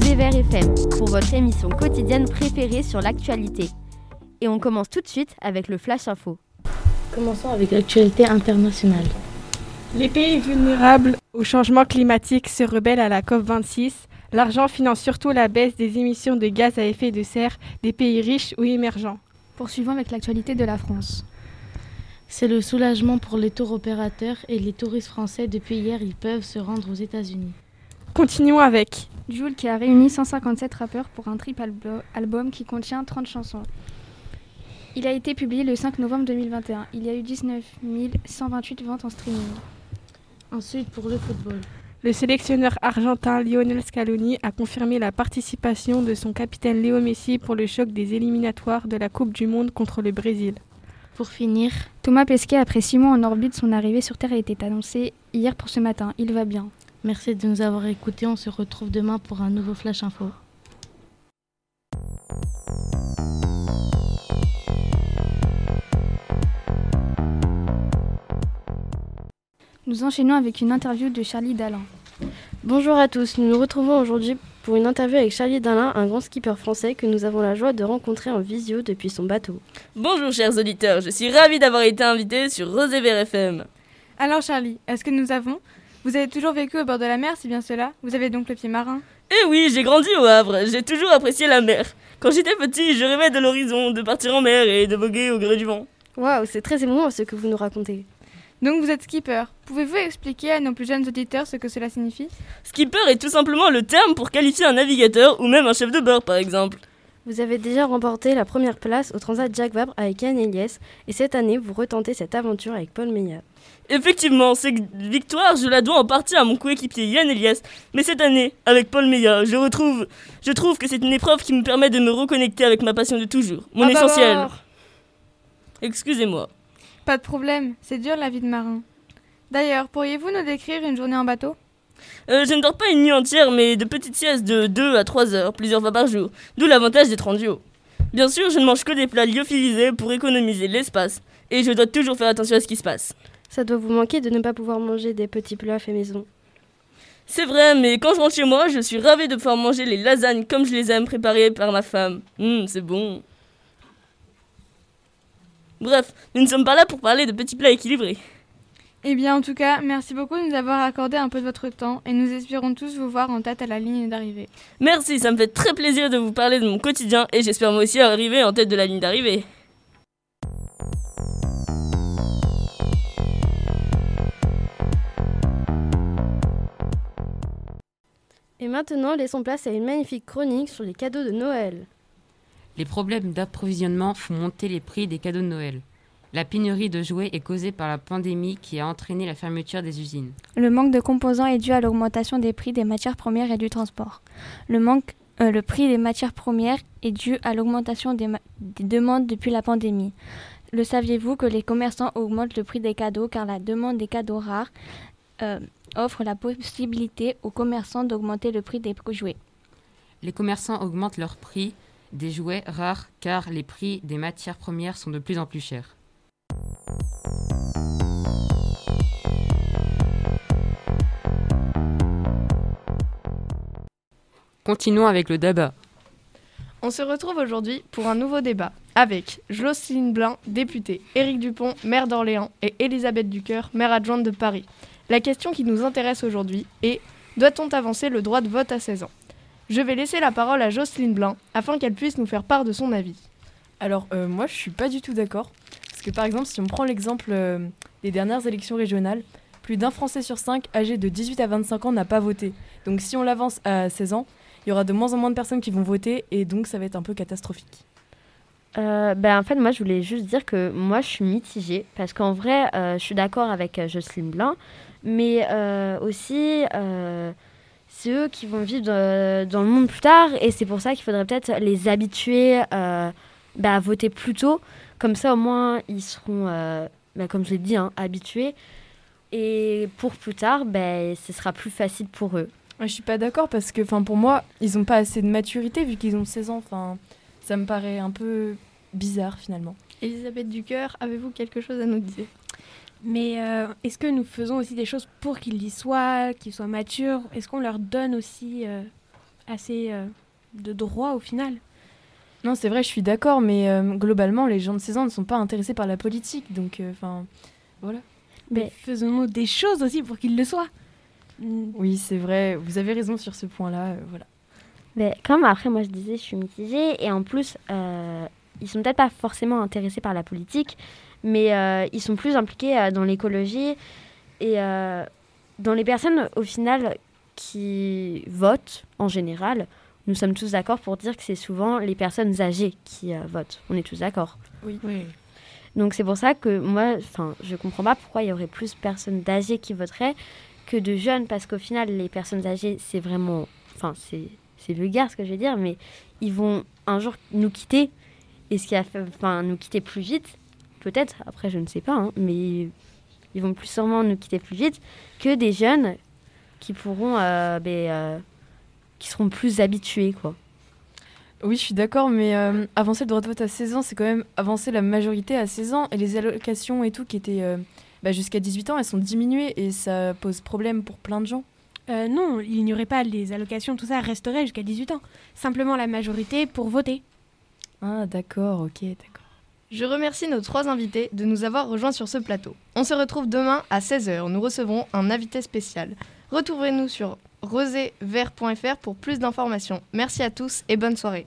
Rosé Vert FM pour votre émission quotidienne préférée sur l'actualité. Et on commence tout de suite avec le Flash Info. Commençons avec l'actualité internationale. Les pays vulnérables au changement climatique se rebellent à la COP26. L'argent finance surtout la baisse des émissions de gaz à effet de serre des pays riches ou émergents. Poursuivons avec l'actualité de la France. C'est le soulagement pour les tours opérateurs et les touristes français. Depuis hier, ils peuvent se rendre aux États-Unis. Continuons avec Jules qui a réuni 157 rappeurs pour un trip album qui contient 30 chansons. Il a été publié le 5 novembre 2021. Il y a eu 19 128 ventes en streaming. Ensuite, pour le football. Le sélectionneur argentin Lionel Scaloni a confirmé la participation de son capitaine Léo Messi pour le choc des éliminatoires de la Coupe du Monde contre le Brésil. Pour finir, Thomas Pesquet, après six mois en orbite, son arrivée sur Terre a été annoncée hier pour ce matin. Il va bien. Merci de nous avoir écoutés. On se retrouve demain pour un nouveau Flash Info. Nous enchaînons avec une interview de Charlie Dalin. Bonjour à tous, nous nous retrouvons aujourd'hui pour une interview avec Charlie Dalin, un grand skipper français que nous avons la joie de rencontrer en visio depuis son bateau. Bonjour chers auditeurs, je suis ravi d'avoir été invité sur Rosé FM. Alors Charlie, est-ce que nous avons Vous avez toujours vécu au bord de la mer, c'est bien cela? Vous avez donc le pied marin? Eh oui, j'ai grandi au Havre, j'ai toujours apprécié la mer. Quand j'étais petit, je rêvais de l'horizon, de partir en mer et de voguer au gré du vent. Waouh, c'est très émouvant ce que vous nous racontez. Donc vous êtes skipper. Pouvez-vous expliquer à nos plus jeunes auditeurs ce que cela signifie? Skipper est tout simplement le terme pour qualifier un navigateur ou même un chef de bord par exemple. Vous avez déjà remporté la première place au Transat Jacques Vabre avec Yann Eliès et cette année vous retentez cette aventure avec Paul Meillat. Effectivement, cette victoire, je la dois en partie à mon coéquipier Yann Elias. Mais cette année, avec Paul Meillat, je retrouve, je trouve que c'est une épreuve qui me permet de me reconnecter avec ma passion de toujours, mon Ah bah essentiel. alors Excusez-moi. Pas de problème, c'est dur la vie de marin. D'ailleurs, pourriez-vous nous décrire une journée en bateau? Euh, je ne dors pas une nuit entière, mais de petites siestes de 2 à 3 heures, plusieurs fois par jour. D'où l'avantage d'être en duo. Bien sûr, je ne mange que des plats lyophilisés pour économiser l'espace. Et je dois toujours faire attention à ce qui se passe. Ça doit vous manquer de ne pas pouvoir manger des petits plats faits maison. C'est vrai, mais quand je rentre chez moi, je suis ravie de pouvoir manger les lasagnes comme je les aime préparées par ma femme. Hum, c'est bon. Bref, nous ne sommes pas là pour parler de petits plats équilibrés. Eh bien, en tout cas, merci beaucoup de nous avoir accordé un peu de votre temps et nous espérons tous vous voir en tête à la ligne d'arrivée. Merci, ça me fait très plaisir de vous parler de mon quotidien et j'espère moi aussi arriver en tête de la ligne d'arrivée. Et maintenant, laissons place à une magnifique chronique sur les cadeaux de Noël. Les problèmes d'approvisionnement font monter les prix des cadeaux de Noël. La pénurie de jouets est causée par la pandémie qui a entraîné la fermeture des usines. Le manque de composants est dû à l'augmentation des prix des matières premières et du transport. Le, manque, euh, le prix des matières premières est dû à l'augmentation des demandes depuis la pandémie. Le saviez-vous que les commerçants augmentent le prix des cadeaux car la demande des cadeaux rares euh, offre la possibilité aux commerçants d'augmenter le prix des jouets? Les commerçants augmentent leur prix des jouets rares car les prix des matières premières sont de plus en plus chers. Continuons avec le débat. On se retrouve aujourd'hui pour un nouveau débat avec Jocelyne Blin, députée, Éric Dupont, maire d'Orléans et Elisabeth Ducœur, maire adjointe de Paris. La question qui nous intéresse aujourd'hui est doit-on avancer le droit de vote à 16 ans? Je vais laisser la parole à Jocelyne Blin afin qu'elle puisse nous faire part de son avis. Alors euh, moi je suis pas du tout d'accord. Parce que par exemple si on prend l'exemple euh, des dernières élections régionales, plus d'un Français sur cinq âgé de 18 à 25 ans n'a pas voté. Donc si on l'avance à 16 ans, il y aura de moins en moins de personnes qui vont voter et donc ça va être un peu catastrophique. Euh, ben, en fait, moi, je voulais juste dire que moi, je suis mitigée parce qu'en vrai, euh, je suis d'accord avec euh, Jocelyne Blin, mais aussi, c'est eux qui vont vivre dans, le monde plus tard et c'est pour ça qu'il faudrait peut-être les habituer ben, à voter plus tôt. Comme ça, au moins, ils seront, ben, comme je l'ai dit, hein, habitués. Et pour plus tard, ben, ce sera plus facile pour eux. Ouais, je suis pas d'accord parce que enfin pour moi, ils ont pas assez de maturité vu qu'ils ont 16 ans. Enfin, ça me paraît un peu bizarre finalement. Elisabeth Ducœur, avez-vous quelque chose à nous dire? Mais euh, est-ce que nous faisons aussi des choses pour qu'ils y soient, qu'ils soient matures? Est-ce qu'on leur donne aussi euh, assez euh, de droit au final? Non, c'est vrai, je suis d'accord, mais euh, globalement, les gens de 16 ans ne sont pas intéressés par la politique, donc euh, enfin, voilà. Mais faisons-nous des choses aussi pour qu'ils le soient. Mm. Oui, c'est vrai, vous avez raison sur ce point-là, euh, voilà. Mais comme après, moi je disais, je suis mitigée. Et en plus, euh, ils sont peut-être pas forcément intéressés par la politique, mais euh, ils sont plus impliqués euh, dans l'écologie et euh, dans les personnes, au final, qui votent en général. Nous sommes tous d'accord pour dire que c'est souvent les personnes âgées qui euh, votent. On est tous d'accord. Oui. Donc c'est pour ça que moi, enfin, je comprends pas pourquoi il y aurait plus de personnes âgées qui voteraient que de jeunes, parce qu'au final, les personnes âgées, c'est vraiment, enfin, c'est, vulgaire ce que je vais dire, mais ils vont un jour nous quitter, et ce qui a fait, enfin, nous quitter plus vite, peut-être. Après, je ne sais pas, hein, mais ils vont plus sûrement nous quitter plus vite que des jeunes qui pourront, euh, ben, euh, qui seront plus habitués, quoi. Oui, je suis d'accord, mais euh, avancer le droit de vote à 16 ans, c'est quand même avancer la majorité à 16 ans, et les allocations et tout qui étaient euh, bah, jusqu'à 18 ans, elles sont diminuées, et ça pose problème pour plein de gens. Euh, non, il n'y aurait pas les allocations, tout ça resterait jusqu'à 18 ans. Simplement la majorité pour voter. Ah, d'accord, ok, d'accord. Je remercie nos trois invités de nous avoir rejoints sur ce plateau. On se retrouve demain à 16h. Nous recevrons un invité spécial. Retrouvez-nous sur rosévert.fr pour plus d'informations. Merci à tous et bonne soirée.